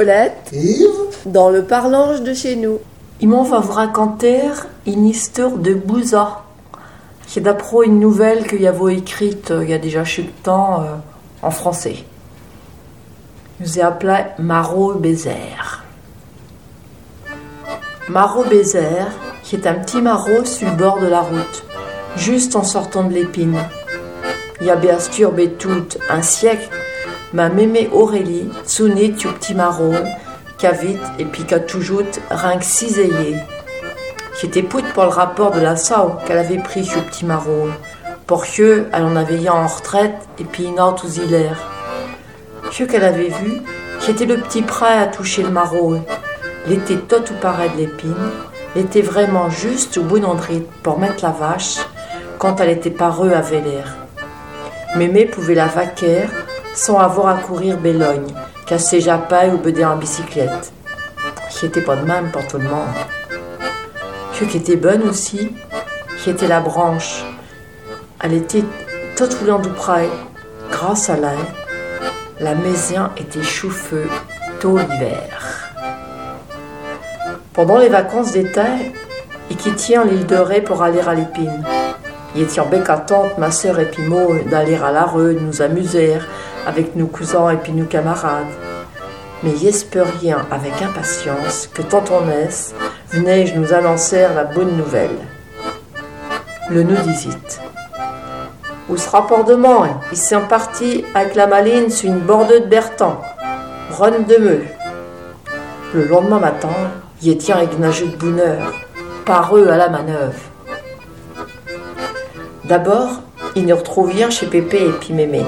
Colette, Yves, dans le parlange de chez nous. Ils m'ont va vous raconter une histoire de Bouza. C'est d'après une nouvelle qu'il y avait écrite euh, il y a déjà de temps euh, en français. Nous ai appelé Marot Bézère. Marot Bézère, qui est un petit maraud sur le bord de la route, juste en sortant de l'épine. Il y a bien sûr tout un siècle, ma mémé Aurélie, tsouné tu petit maraud, qu'a vite et qu'a toujours rien que cisaillé. J'étais poute pour le rapport de la SAO qu'elle avait pris sur petit. Pour que, elle en avait eu en retraite et puis une autre aux qu'elle avait vu, c'était le petit prêt à toucher le maraud. L'été tout ou pareil de l'épine, était vraiment juste au bout d'André pour mettre la vache quand elle était pareux à Vélère. Mémé pouvait la vaquer sans avoir à courir Bélogne, casser japaille ou beder en bicyclette. Qui était pas de même pour tout le monde. Qui était bonne aussi, qui était la branche. Elle était toute roulante du près, grâce à l'air. La maison était chauffeux tout l'hiver. Pendant les vacances d'été, il quittait l'île de Ré pour aller à l'épine. Il était en bec à tante, ma sœur et puis moi, d'aller à la rue, nous amuser avec nos cousins et puis nos camarades. Mais rien avec impatience que tontonesse venais nous annoncer la bonne nouvelle. Le nous disite. Où sera rapport de Ils sont partis avec la maline sur une bordeuse de Bertan, Ron de Meux. Le lendemain matin, il était avec de bonheur, pareux à la manœuvre. D'abord, il nous retrouvions chez Pépé et puis Mémé.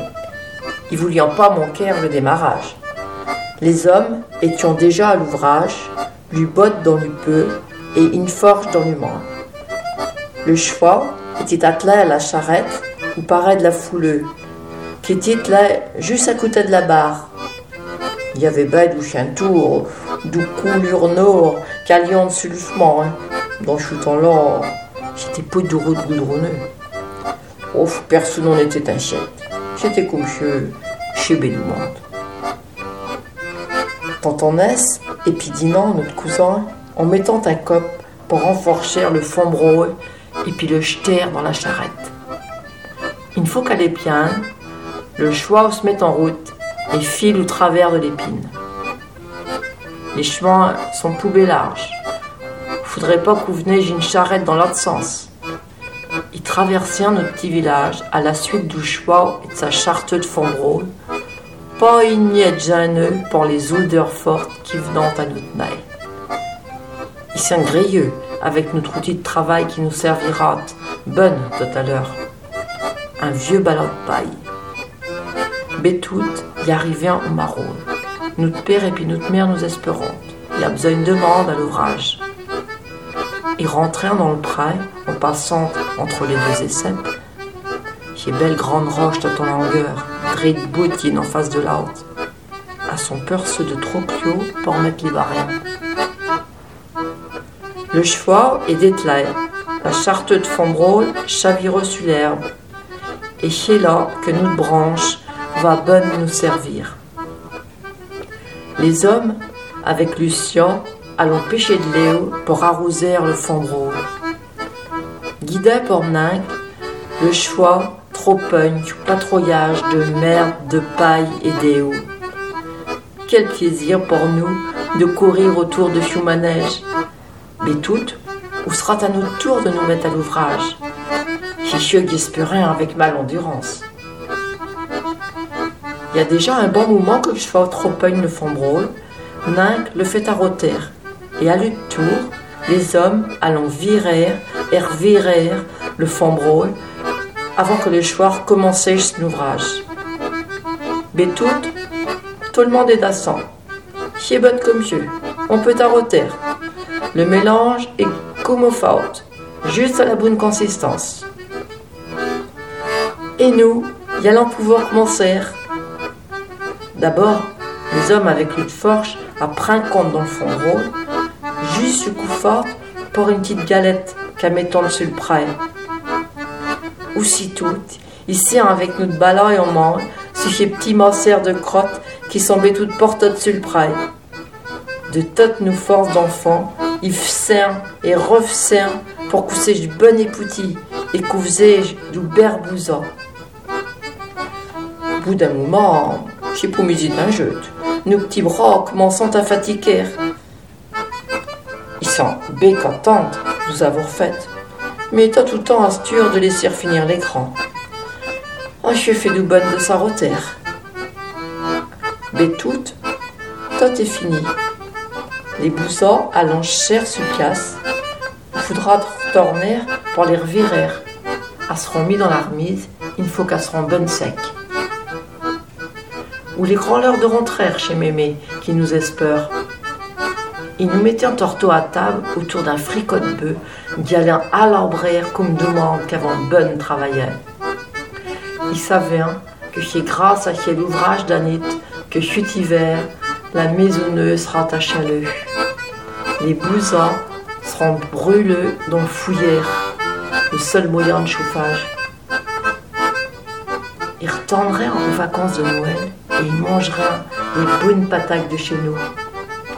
Ils voulions pas manquer le démarrage. Les hommes étions déjà à l'ouvrage, lui botte dans le peu et une forge dans le moins. Le cheval était attelé à la charrette ou paraît de la fouleux, qui était là juste à côté de la barre. Il y avait bien du chien tour, nord, qu'alliant sur le chemin, hein. dans chutant là, j'étais peu de route goudronneux. Oh, personne n'en était inquiète. J'étais comme chez, chez et puis Dinan, notre cousin, en mettant un cop pour renforcer le fond et puis le jeter dans la charrette. Une fois qu'elle est bien, le choix se met en route et file au travers de l'épine. Les chemins sont poubés larges. Faudrait pas qu'on venait une charrette dans l'autre sens. Il traversait notre petit village à la suite du choix et de sa charte de fond pas une miette gêneux pour les odeurs fortes qui venaient à notre nez. Il s'est grilleux avec notre outil de travail qui nous servira bonne tout à l'heure. Un vieux ballon de paille. Bétout y arrivait en marron. Notre père et puis notre mère nous espérons. Il a besoin de demande à l'ouvrage. Rentrèrent dans le pré en passant entre les deux essais. J'ai belle grande roche de ton longueur de boutine en face de l'autre, à son perce de trop pour mettre les barrières. Le cheval est dételé, la charte de fombrol chavire sur l'herbe, et c'est là que notre branche va bonne nous servir. Les hommes, avec Lucien, allons pêcher de l'éau pour arroser le fombrol. Guidé par Ninck, le cheval trop du patrouillage de merde, de paille et d'éau. Quel plaisir pour nous de courir autour de Choumanège. Mais toutes, où sera à notre tour de nous mettre à l'ouvrage Chichieux guespérin avec mal endurance. Il y a déjà un bon moment que je fais trop le fond brôle, Ninck le fait à roter, et à l'autre tour, les hommes allons virer et revirer le brôle avant que le soir commençait l'ouvrage. Mais tout, tout le monde est dassant. Qui est bonne comme Dieu? On peut arroter. Le mélange est comme au faute, juste à la bonne consistance. Et nous, y allons pouvoir commencer. D'abord, les hommes avec de forge à prendre compte dans le fond rôle, juste ce coup fort pour une petite galette qu'à mettre sur le prêt aussitôt, ici avec notre ballon et main, sur ces petits morceaux de crottes qui semblaient toutes portées dessus le. De toutes nos forces d'enfants, ils fsèrent et refsèrent pour coucher du bon époutis et couser du berbouza. Au bout d'un moment, j'ai pour mes d'un jeu. Nos petits bras commencent à fatiguer. De nous avoir fait. Mais t'as tout temps asture de laisser finir l'écran. Oh, je fait du bon de sa rotaire. Tout, tout est fini. Les boussons allant cher sur place. Faudra retourner pour les revirer. Elles seront mis dans la remise, il faut qu'elles seront bonnes secs. Ou les grands l'heure de rentrer chez Mémé, qui nous espère. Il nous mettait un torteau à table autour d'un fricot de bœuf, qui allait à l'embraire comme demande qu'avant bonne travaillait. Il savait hein, que c'est grâce à cet ouvrage d'Anit que chut hiver, la maisonneuse sera à l'œuf. Les blousons seront brûlés dans fouillère, le seul moyen de chauffage. Il retournerait en vacances de Noël et il mangerait les bonnes patates de chez nous.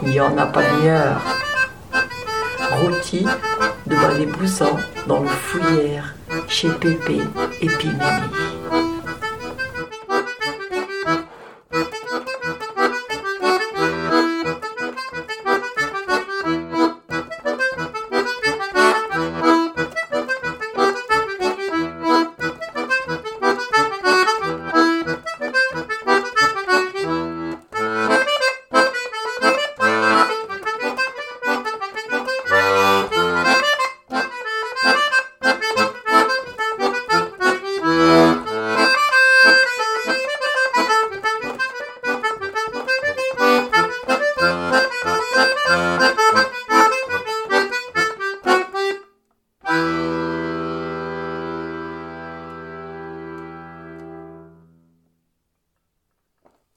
Il n'y en a pas de meilleur. Rôti devant les blousons dans le fouillère chez Pépé et Pimini.